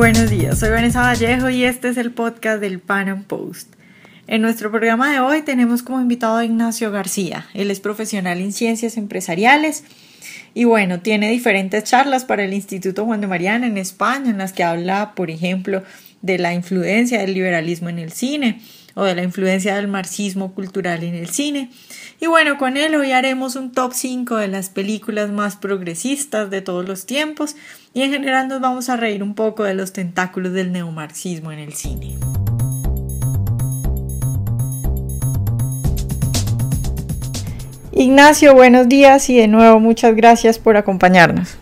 Buenos días, soy Vanessa Vallejo y este es el podcast del Pan Am Post. En nuestro programa de hoy tenemos como invitado a Ignacio García. Él es profesional en ciencias empresariales y bueno, tiene diferentes charlas para el Instituto Juan de Mariana en España en las que habla, por ejemplo, de la influencia del liberalismo en el cine o de la influencia del marxismo cultural en el cine. Y bueno, con él hoy haremos un top 5 de las películas más progresistas de todos los tiempos y en general nos vamos a reír un poco de los tentáculos del neomarxismo en el cine. Ignacio, buenos días y de nuevo muchas gracias por acompañarnos.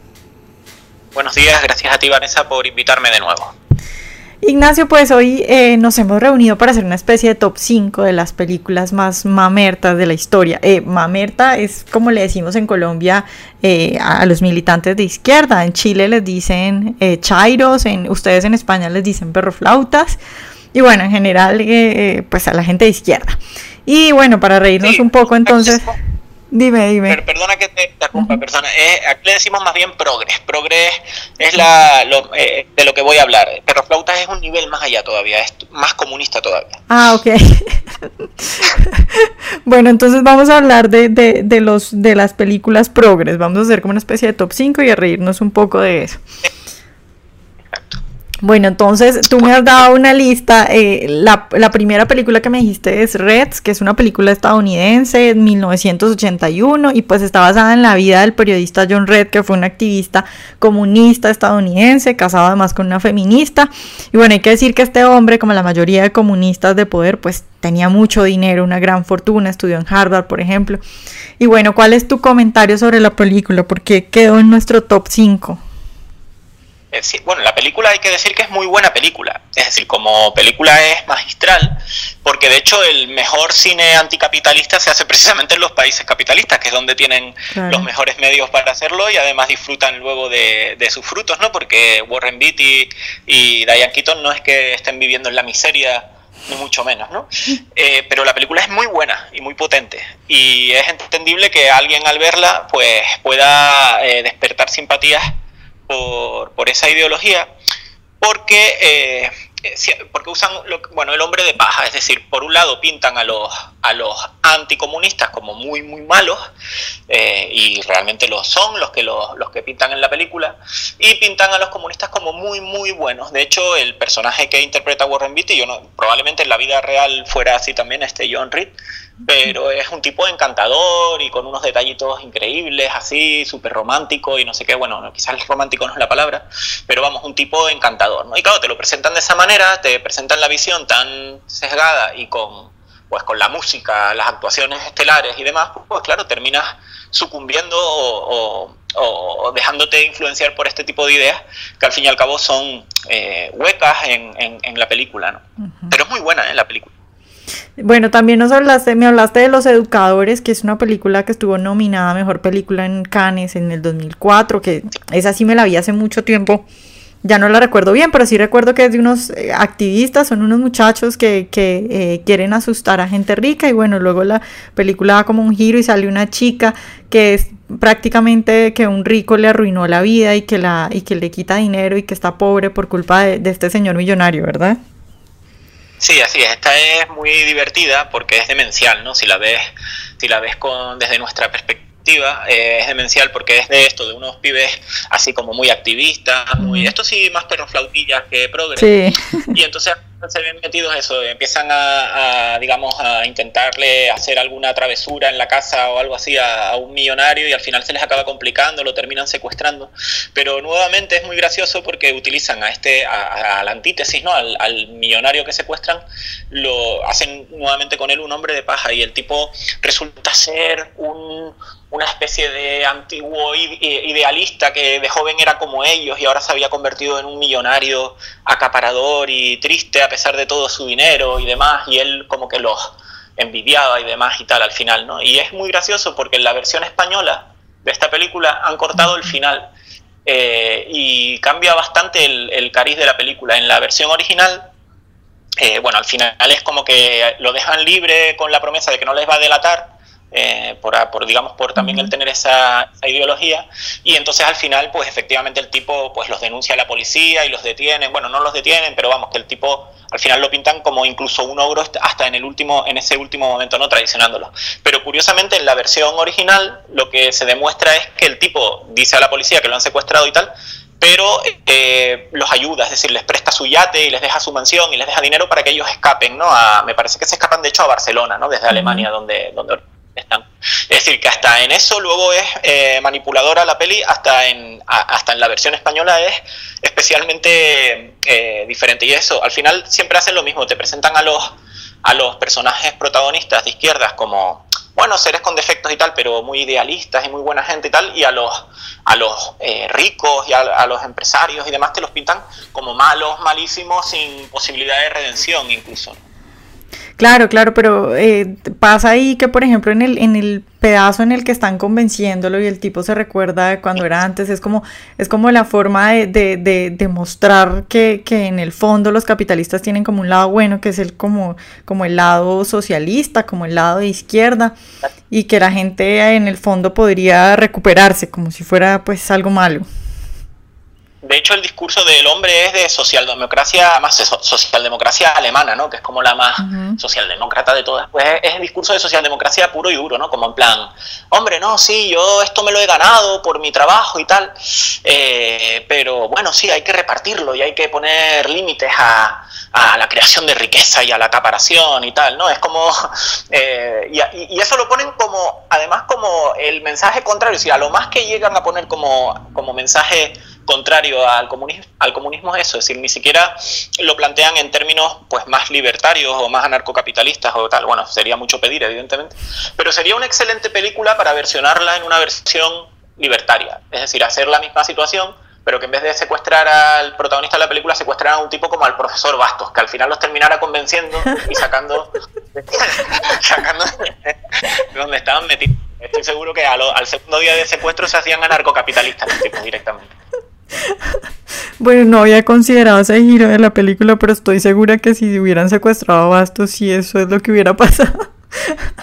Buenos días, gracias a ti Vanessa por invitarme de nuevo. Ignacio, pues hoy eh, nos hemos reunido para hacer una especie de top 5 de las películas más mamertas de la historia. Eh, mamerta es como le decimos en Colombia eh, a, los militantes de izquierda. En Chile les dicen eh, chairos, en, ustedes en España les dicen perroflautas. Y bueno, en general, pues a la gente de izquierda. Y bueno, para reírnos un poco entonces... Dime, dime. perdona que te interrumpa, persona. aquí le decimos más bien progres. Progres es la, eh, de lo que voy a hablar. Pero flautas es un nivel más allá todavía, es más comunista todavía. Ah, ok. bueno, entonces vamos a hablar de, de, de, los, de las películas progres. Vamos a hacer como una especie de top 5 y a reírnos un poco de eso. Bueno, entonces tú me has dado una lista. Eh, la, primera película que me dijiste es Reds, que es una película estadounidense en 1981 y pues está basada en la vida del periodista John Red, que fue un activista comunista estadounidense, casado además con una feminista. Y bueno, hay que decir que este hombre, como la mayoría de comunistas de poder, pues tenía mucho dinero, una gran fortuna, estudió en Harvard, por ejemplo. Y bueno, ¿cuál es tu comentario sobre la película? Porque quedó en nuestro top 5. Bueno, la película hay que decir que es muy buena película, es decir, como película es magistral, porque de hecho el mejor cine anticapitalista se hace precisamente en los países capitalistas, que es donde tienen los mejores medios para hacerlo y además disfrutan luego de, sus frutos, ¿no? Porque Warren Beatty y Diane Keaton no es que estén viviendo en la miseria ni mucho menos, ¿no? Eh, pero la película es muy buena y muy potente y es entendible que alguien al verla pues pueda eh, despertar simpatías por, por esa ideología, porque, eh, porque usan bueno, el hombre de paja, es decir, por un lado pintan a los, a los anticomunistas como muy, muy malos, eh, y realmente lo son los que, los, los, que pintan en la película, y pintan a los comunistas como muy, muy buenos. De hecho, el personaje que interpreta Warren Beatty, yo no, probablemente en la vida real fuera así también, este John Reed, pero es un tipo encantador y con unos detallitos increíbles, así, súper romántico y no sé qué, bueno, quizás romántico no es la palabra, pero vamos, un tipo encantador, ¿no? Y claro, te lo presentan de esa manera, te presentan la visión tan sesgada y con, pues con la música, las actuaciones estelares y demás, pues claro, terminas sucumbiendo o, dejándote influenciar por este tipo de ideas que al fin y al cabo son eh, huecas en, en, la película, ¿no? Pero es muy buena, ¿eh? La película. Bueno, también nos hablaste, me hablaste de Los Educadores, que es una película que estuvo nominada a Mejor Película en Cannes en el 2004, que esa sí me la vi hace mucho tiempo. Ya no la recuerdo bien, pero sí recuerdo que es de unos eh, activistas, son unos muchachos que, que eh, quieren asustar a gente rica y bueno, luego la película da como un giro y sale una chica que es prácticamente que un rico le arruinó la vida y que, la, y que le quita dinero y que está pobre por culpa de, este señor millonario, ¿verdad? Sí, así es. Esta es muy divertida porque es demencial, ¿no? Si la ves, si la ves con desde nuestra perspectiva, eh, es demencial porque es de esto, de unos pibes así como muy activistas, muy, esto sí más perroflautillas que progres. Sí. Y entonces se ven metidos eso, empiezan a, digamos, a intentarle hacer alguna travesura en la casa o algo así a, un millonario y al final se les acaba complicando, lo terminan secuestrando. Pero nuevamente es muy gracioso porque utilizan a este, a, la antítesis, ¿no? Al, al, millonario que secuestran, lo hacen nuevamente con él un hombre de paja y el tipo resulta ser un, una especie de antiguo idealista que de joven era como ellos y ahora se había convertido en un millonario acaparador y triste a pesar de todo su dinero y demás, y él como que los envidiaba y demás y tal al final, ¿no? Y es muy gracioso porque en la versión española de esta película han cortado el final eh, y cambia bastante el, cariz de la película. En la versión original, eh, bueno, al final es como que lo dejan libre con la promesa de que no les va a delatar, eh, por, digamos, por también el tener esa, ideología. Y entonces al final, pues efectivamente el tipo pues los denuncia a la policía y los detienen. Bueno, no los detienen, pero vamos, que el tipo al final lo pintan como incluso un ogro hasta en el último, en ese último momento, no traicionándolo. Pero curiosamente en la versión original lo que se demuestra es que el tipo dice a la policía que lo han secuestrado y tal, pero eh, los ayuda, es decir, les presta su yate y les deja su mansión y les deja dinero para que ellos escapen, ¿no? me parece que se escapan de hecho a Barcelona, ¿no? Desde Alemania, donde, donde están. Es decir, que hasta en eso luego es eh, manipuladora la peli, hasta en, hasta en la versión española es especialmente eh, diferente. Y eso, al final siempre hacen lo mismo, te presentan a los, a los personajes protagonistas de izquierdas como, bueno, seres con defectos y tal, pero muy idealistas y muy buena gente y tal, y a los, a los eh, ricos y a, los empresarios y demás te los pintan como malos, malísimos, sin posibilidad de redención incluso. Claro, claro, pero eh, pasa ahí que, por ejemplo, en el, en el pedazo en el que están convenciéndolo y el tipo se recuerda de cuando era antes, es como, es como la forma de, de, de, mostrar que, que, en el fondo los capitalistas tienen como un lado bueno, que es el como, como el lado socialista, como el lado de izquierda, y que la gente en el fondo podría recuperarse como si fuera pues algo malo. De hecho, el discurso del hombre es de socialdemocracia, más socialdemocracia alemana, ¿no? Que es como la más socialdemócrata de todas. Pues es el discurso de socialdemocracia puro y duro, ¿no? Como en plan, hombre, no, sí, yo esto me lo he ganado por mi trabajo y tal, eh, pero bueno, sí, hay que repartirlo y hay que poner límites a, la creación de riqueza y a la acaparación y tal, ¿no? Es como, eh, y, y, eso lo ponen como, además como el mensaje contrario, si a lo más que llegan a poner como, como mensaje contrario al comunismo, al comunismo es eso, es decir, ni siquiera lo plantean en términos pues más libertarios o más anarcocapitalistas o tal, bueno, sería mucho pedir evidentemente, pero sería una excelente película para versionarla en una versión libertaria, es decir, hacer la misma situación, pero que en vez de secuestrar al protagonista de la película, secuestraran a un tipo como al profesor Bastos, que al final los terminara convenciendo y sacando, sacando de donde estaban metidos. Estoy seguro que al segundo día de secuestro se hacían anarcocapitalistas los tipos directamente. Bueno, no había considerado ese giro de la película, pero estoy segura que si hubieran secuestrado a Bastos, sí eso es lo que hubiera pasado.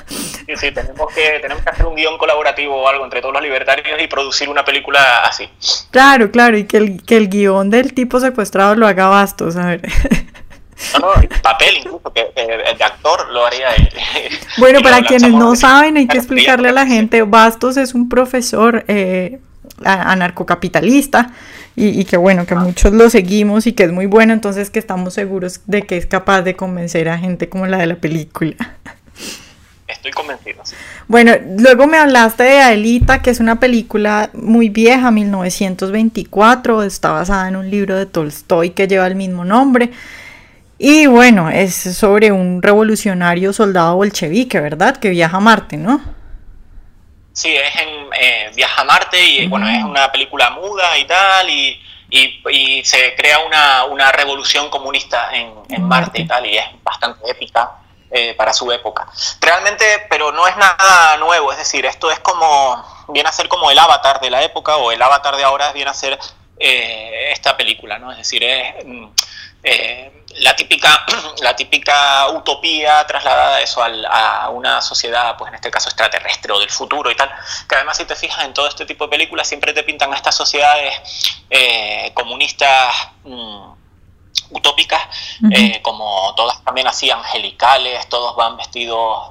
Sí, sí, tenemos que, tenemos que hacer un guion colaborativo o algo entre todos los libertarios y producir una película así. Claro, claro, y que el, que el guion del tipo secuestrado lo haga Bastos, a ver. No, no, papel incluso, que, el de actor lo haría él. Bueno, para quienes no saben, hay que explicarle a la gente, Bastos es un profesor eh, anarcocapitalista y, que bueno, que muchos lo seguimos y que es muy bueno, entonces que estamos seguros de que es capaz de convencer a gente como la de la película. Estoy convencido. Bueno, luego me hablaste de Aelita, que es una película muy vieja, 1924, está basada en un libro de Tolstoy que lleva el mismo nombre. Y bueno, es sobre un revolucionario soldado bolchevique, ¿verdad? Que viaja a Marte, ¿no? Sí, es en eh, Viaja a Marte y bueno, es una película muda y tal, y, y, se crea una, una revolución comunista en, en, Marte y tal, y es bastante épica eh, para su época. Realmente, pero no es nada nuevo, es decir, esto es como, viene a ser como el avatar de la época, o el avatar de ahora viene a ser eh, esta película, ¿no? Es decir, es mm, eh, la típica la típica utopía trasladada eso a una sociedad pues en este caso extraterrestre o del futuro y tal que además si te fijas en todo este tipo de películas siempre te pintan a estas sociedades comunistas mm, utópicas, eh, como todas también así angelicales, todos van vestidos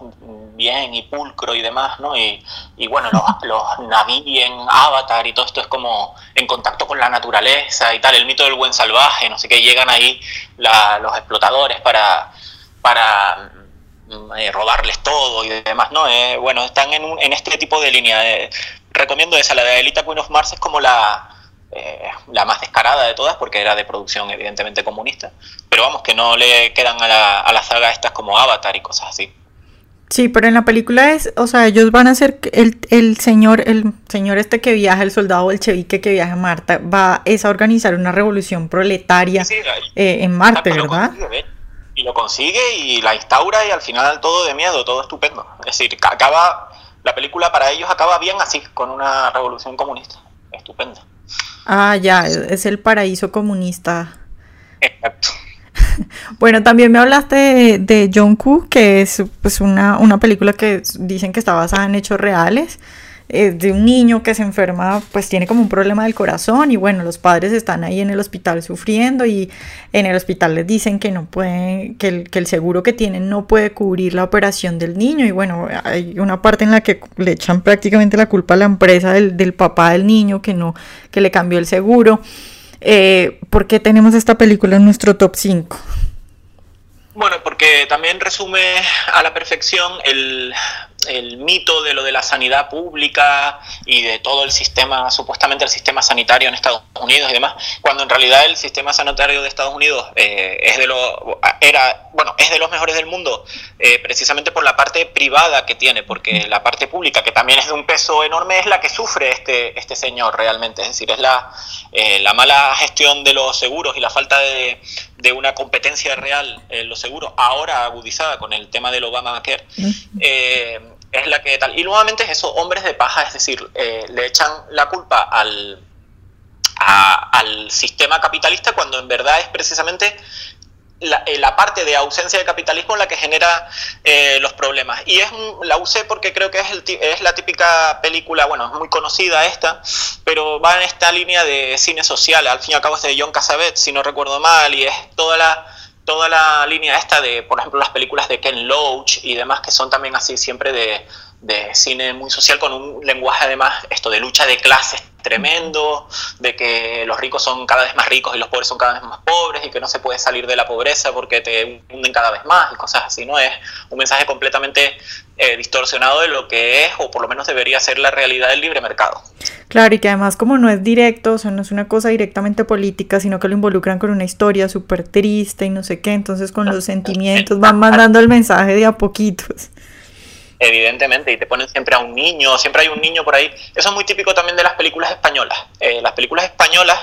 bien y pulcro y demás, ¿no? Y, bueno, los, los Naví en Avatar y todo esto es como en contacto con la naturaleza y tal, el mito del buen salvaje, no sé qué, llegan ahí los explotadores para, para mm, eh, robarles todo y demás, ¿no? Eh, bueno, están en, en este tipo de línea. recomiendo esa, la de Elita Queen of Mars es como la eh, la más descarada de todas, porque era de producción evidentemente comunista, pero vamos, que no le quedan a la, a la saga estas como Avatar y cosas así. Sí, pero en la película es, o sea, ellos van a ser el, el señor, el señor este que viaja, el soldado bolchevique que viaja a Marte, va es a organizar una revolución proletaria eh, en Marte, ¿verdad? y lo consigue y la instaura y al final todo de miedo, todo estupendo. Es decir, acaba, la película para ellos acaba bien así, con una revolución comunista. Estupenda. Ah, ya, es el paraíso comunista. Exacto. Bueno, también me hablaste de, de John Koo, que es pues una, una película que dicen que está basada en hechos reales. Eh, de un niño que se enferma, pues tiene como un problema del corazón y bueno, los padres están ahí en el hospital sufriendo y en el hospital les dicen que no pueden, que el, que el seguro que tienen no puede cubrir la operación del niño y bueno, hay una parte en la que le echan prácticamente la culpa a la empresa del, del papá del niño que no, que le cambió el seguro. Eh, ¿Por qué tenemos esta película en nuestro top 5? Bueno, porque también resume a la perfección el, el, mito de lo de la sanidad pública y de todo el sistema, supuestamente el sistema sanitario en Estados Unidos y demás, cuando en realidad el sistema sanitario de Estados Unidos eh, es de lo, era, bueno, es de los mejores del mundo, eh, precisamente por la parte privada que tiene, porque la parte pública, que también es de un peso enorme, es la que sufre este, este señor realmente, es decir, es la, eh, la mala gestión de los seguros y la falta de, de una competencia real en los seguros, ahora agudizada con el tema del Obamacare, eh, es la que tal. Y nuevamente es eso, hombres de paja, es decir, eh, le echan la culpa al, al sistema capitalista cuando en verdad es precisamente eh, la, parte de ausencia de capitalismo la que genera eh, los problemas. Y es la usé porque creo que es, el, es la típica película, bueno, es muy conocida esta, pero va en esta línea de cine social. Al fin y al cabo es de John Cassavetes, si no recuerdo mal, y es toda la toda la línea esta de, por ejemplo, las películas de Ken Loach y demás, que son también así siempre de, de cine muy social, con un lenguaje además, esto de lucha de clases tremendo, de que los ricos son cada vez más ricos y los pobres son cada vez más pobres y que no se puede salir de la pobreza porque te hunden cada vez más y cosas así, ¿no? Es un mensaje completamente eh, distorsionado de lo que es o por lo menos debería ser la realidad del libre mercado. Claro, y que además como no es directo, o sea, no es una cosa directamente política, sino que lo involucran con una historia súper triste y no sé qué, entonces con los sentimientos van mandando el mensaje de a poquitos evidentemente, y te ponen siempre a un niño, siempre hay un niño por ahí. Eso es muy típico también de las películas españolas. Eh, las películas españolas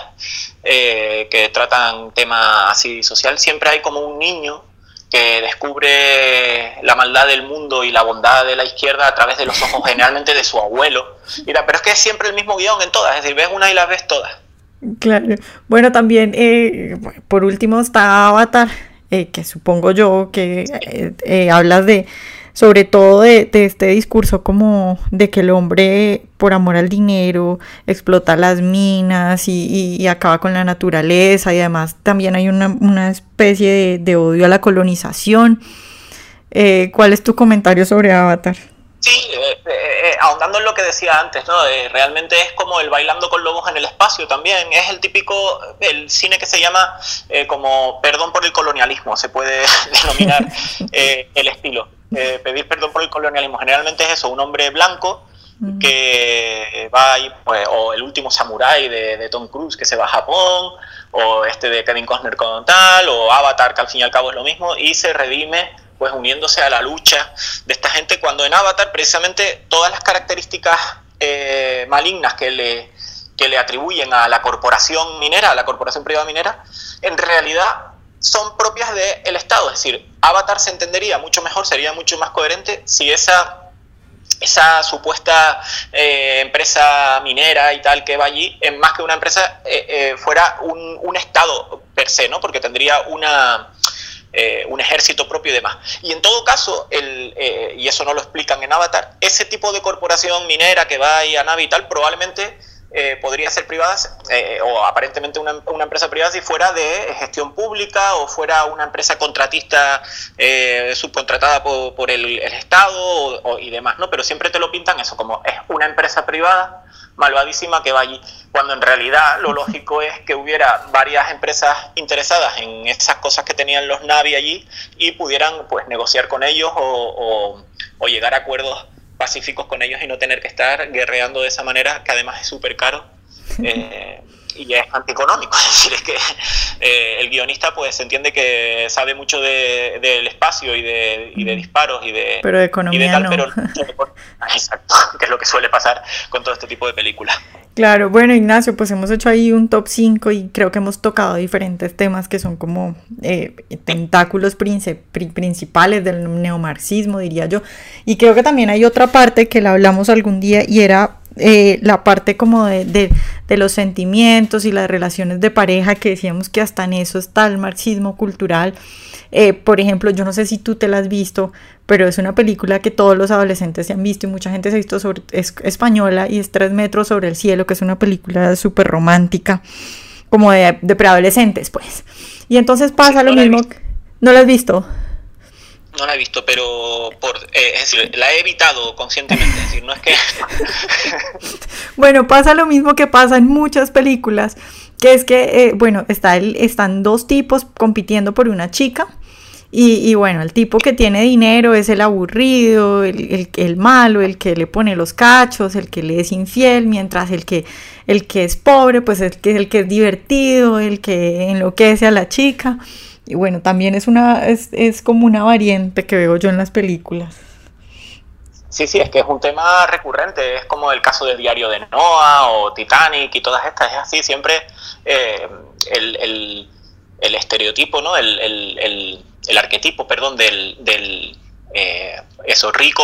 eh, que tratan tema así social, siempre hay como un niño que descubre la maldad del mundo y la bondad de la izquierda a través de los ojos generalmente de su abuelo. Mira, pero es que es siempre el mismo guion en todas, es decir, ves una y las ves todas. Claro. Bueno, también, eh, por último, está Avatar, que supongo yo que hablas de sobre todo de, este discurso como de que el hombre por amor al dinero explota las minas y, acaba con la naturaleza y además también hay una, especie de, odio a la colonización. Eh, ¿Cuál es tu comentario sobre Avatar? Sí, eh, eh, ahondando en lo que decía antes, ¿no? realmente es como el bailando con lobos en el espacio también. Es el típico, el cine que se llama como perdón por el colonialismo, se puede denominar el estilo. Eh, pedir perdón por el colonialismo. Generalmente es eso, un hombre blanco que va ahí, pues, o el último samurái de, Tom Cruise que se va a Japón, o este de Kevin Costner con tal, o Avatar, que al fin y al cabo es lo mismo, y se redime pues uniéndose a la lucha de esta gente, cuando en Avatar precisamente todas las características eh, malignas que le, que le atribuyen a la corporación minera, a la corporación privada minera, en realidad son propias del Estado. Es decir, Avatar se entendería mucho mejor, sería mucho más coherente si esa, esa supuesta eh, empresa minera y tal que va allí, en más que una empresa, eh, eh, fuera un, un, Estado per se, ¿no? Porque tendría una... un ejército propio y demás. Y en todo caso, el, y eso no lo explican en Avatar, ese tipo de corporación minera que va ahí a Navi y tal, probablemente eh, podría ser privada eh, o aparentemente una, una, empresa privada si fuera de gestión pública o fuera una empresa contratista eh, subcontratada por, por el, Estado y demás, ¿no? Pero siempre te lo pintan eso como es una empresa privada malvadísima que va allí, cuando en realidad lo lógico es que hubiera varias empresas interesadas en esas cosas que tenían los Navi allí y pudieran pues negociar con ellos o, o, o llegar a acuerdos pacíficos con ellos y no tener que estar guerreando de esa manera, que además es súper caro. Eh, y es antieconómico, es decir, es que eh, el guionista pues entiende que sabe mucho del espacio y de, y de, disparos y de, pero de economía no. pero exacto, que es lo que suele pasar con todo este tipo de películas. Claro, bueno Ignacio, pues hemos hecho ahí un top 5 y creo que hemos tocado diferentes temas que son como eh, tentáculos principales del neomarxismo, diría yo. Y creo que también hay otra parte que la hablamos algún día y era eh, la parte como de, de, los sentimientos y las relaciones de pareja, que decíamos que hasta en eso está el marxismo cultural. Eh, por ejemplo, yo no sé si tú te la has visto, pero es una película que todos los adolescentes se han visto y mucha gente se ha visto sobre, es española y es Tres metros sobre el cielo, que es una película súper romántica, como de, de, preadolescentes, pues. Y entonces pasa lo mismo. ¿No la has visto? No la he visto, pero por, eh, es decir, la he evitado conscientemente. Es decir, no es que. bueno, pasa lo mismo que pasa en muchas películas, que es que, eh, bueno, está el, están dos tipos compitiendo por una chica. Y, bueno, el tipo que tiene dinero es el aburrido, el, el, el, malo, el que le pone los cachos, el que le es infiel, mientras el que, el que es pobre, pues es el que, el que es divertido, el que enloquece a la chica. Y bueno, también es, una, es, es como una variante que veo yo en las películas. Sí, sí, es que es un tema recurrente, es como el caso del diario de Noah o Titanic y todas estas, es así, siempre eh, el, el, el, estereotipo, ¿no? el, el, arquetipo, perdón, del, del eh, eso, rico,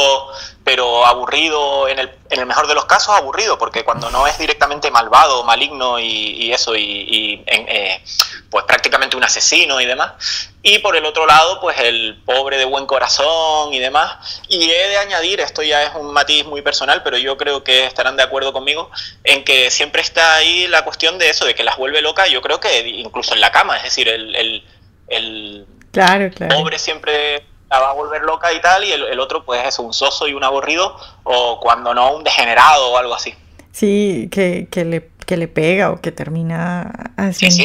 pero aburrido, en el, en el, mejor de los casos aburrido, porque cuando no es directamente malvado, maligno y, eso, y, eh, pues prácticamente un asesino y demás. Y por el otro lado, pues el pobre de buen corazón y demás. Y he de añadir, esto ya es un matiz muy personal, pero yo creo que estarán de acuerdo conmigo, en que siempre está ahí la cuestión de eso, de que las vuelve loca, yo creo que incluso en la cama, es decir, el, el, el claro, claro. pobre siempre la va a volver loca y tal, y el, otro pues es un soso y un aburrido, o cuando no, un degenerado o algo así. Sí, que, que, le, que le pega o que termina haciendo,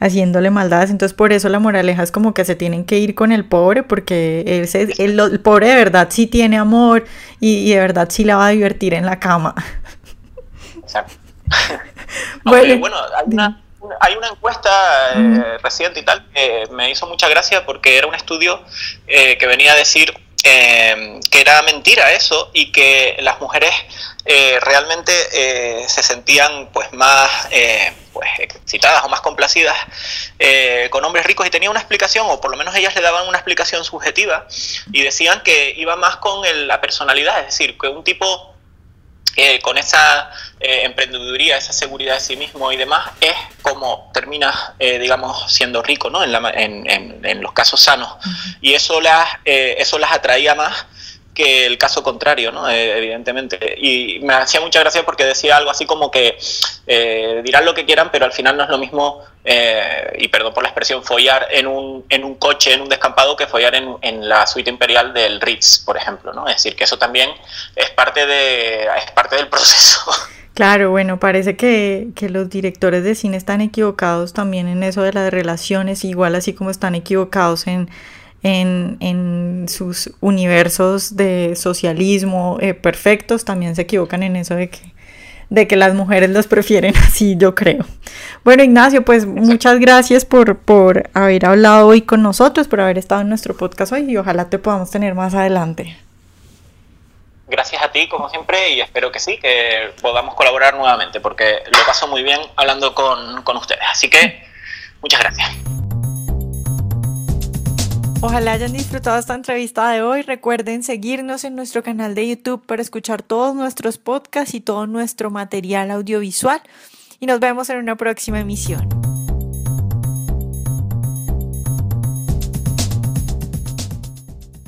haciéndole maldades. Entonces por eso la moraleja es como que se tienen que ir con el pobre, porque el, el, pobre de verdad sí tiene amor y, de verdad sí la va a divertir en la cama. Exacto. bueno, bueno, hay una hay una encuesta eh, reciente y tal que me hizo mucha gracia porque era un estudio eh, que venía a decir eh, que era mentira eso y que las mujeres realmente se sentían pues más pues excitadas o más complacidas con hombres ricos. Y tenía una explicación o por lo menos ellas le daban una explicación subjetiva y decían que iba más con la personalidad es decir que un tipo con esa eh, emprendeduría, esa seguridad de sí mismo y demás, es como termina, eh, digamos, siendo rico, ¿no? En, la, en, en, los casos sanos. Y eso las, eh, eso las atraía más que el caso contrario, ¿no? Eh, evidentemente. Y me hacía mucha gracia porque decía algo así como que eh, dirán lo que quieran, pero al final no es lo mismo, eh, y perdón por la expresión, follar en un, en un coche, en un descampado, que follar en, en, la suite imperial del Ritz, por ejemplo, ¿no? Es decir, que eso también es parte, de, es parte del proceso. Claro, bueno, parece que, que, los directores de cine están equivocados también en eso de las relaciones, igual así como están equivocados en en, sus universos de socialismo eh, perfectos, también se equivocan en eso de que, de que las mujeres los prefieren así, yo creo. Bueno, Ignacio, pues muchas gracias por, por haber hablado hoy con nosotros, por haber estado en nuestro podcast hoy y ojalá te podamos tener más adelante. Gracias a ti, como siempre, y espero que sí, que podamos colaborar nuevamente, porque lo paso muy bien hablando con, con ustedes. Así que, muchas gracias. Ojalá hayan disfrutado esta entrevista de hoy. Recuerden seguirnos en nuestro canal de YouTube para escuchar todos nuestros podcasts y todo nuestro material audiovisual. Y nos vemos en una próxima emisión.